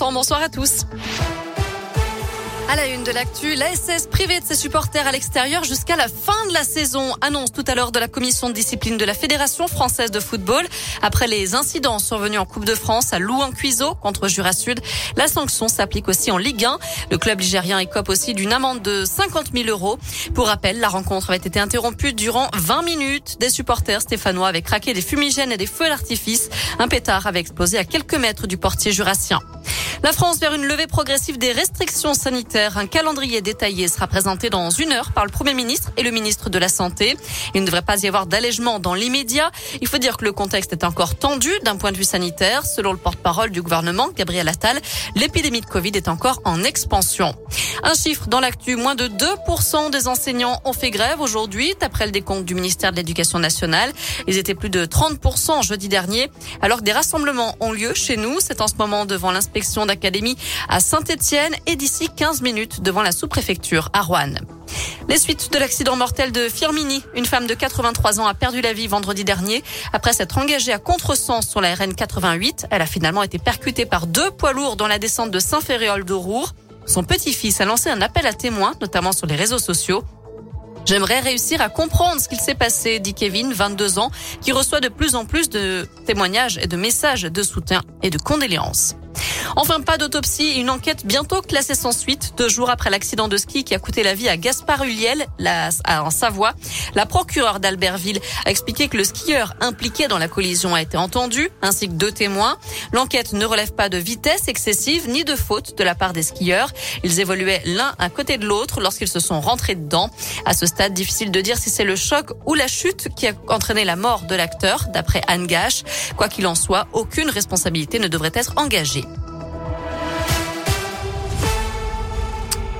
Vincent. Bonsoir à tous. À la une de l'actu, l'ASS privée de ses supporters à l'extérieur jusqu'à la fin de la saison, annonce tout à l'heure de la commission de discipline de la Fédération française de football. Après les incidents survenus en Coupe de France à Louan-Cuiseau contre Jura Sud, la sanction s'applique aussi en Ligue 1. Le club ligérien écope aussi d'une amende de 50 000 euros. Pour rappel, la rencontre avait été interrompue durant 20 minutes. Des supporters stéphanois avaient craqué des fumigènes et des feux d'artifice. Un pétard avait explosé à quelques mètres du portier jurassien. La France vers une levée progressive des restrictions sanitaires. Un calendrier détaillé sera présenté dans une heure par le Premier ministre et le ministre de la Santé. Il ne devrait pas y avoir d'allègement dans l'immédiat. Il faut dire que le contexte est encore tendu d'un point de vue sanitaire. Selon le porte-parole du gouvernement, Gabriel Attal, l'épidémie de Covid est encore en expansion. Un chiffre dans l'actu, moins de 2% des enseignants ont fait grève aujourd'hui, d'après le décompte du ministère de l'Éducation nationale. Ils étaient plus de 30% jeudi dernier, alors que des rassemblements ont lieu chez nous. C'est en ce moment devant l'inspection d'académie à Saint-Etienne et d'ici 15 minutes devant la sous-préfecture à Rouen. Les suites de l'accident mortel de Firmini. Une femme de 83 ans a perdu la vie vendredi dernier après s'être engagée à contresens sur la RN 88. Elle a finalement été percutée par deux poids lourds dans la descente de Saint-Féréol d'Aurour. Son petit-fils a lancé un appel à témoins, notamment sur les réseaux sociaux. J'aimerais réussir à comprendre ce qu'il s'est passé, dit Kevin, 22 ans, qui reçoit de plus en plus de témoignages et de messages de soutien et de condoléances. Enfin, pas d'autopsie, une enquête bientôt classée sans suite, deux jours après l'accident de ski qui a coûté la vie à Gaspard Huliel, en Savoie. La procureure d'Albertville a expliqué que le skieur impliqué dans la collision a été entendu, ainsi que deux témoins. L'enquête ne relève pas de vitesse excessive ni de faute de la part des skieurs. Ils évoluaient l'un à côté de l'autre lorsqu'ils se sont rentrés dedans. À ce stade, difficile de dire si c'est le choc ou la chute qui a entraîné la mort de l'acteur, d'après Anne Gache. Quoi qu'il en soit, aucune responsabilité ne devrait être engagée.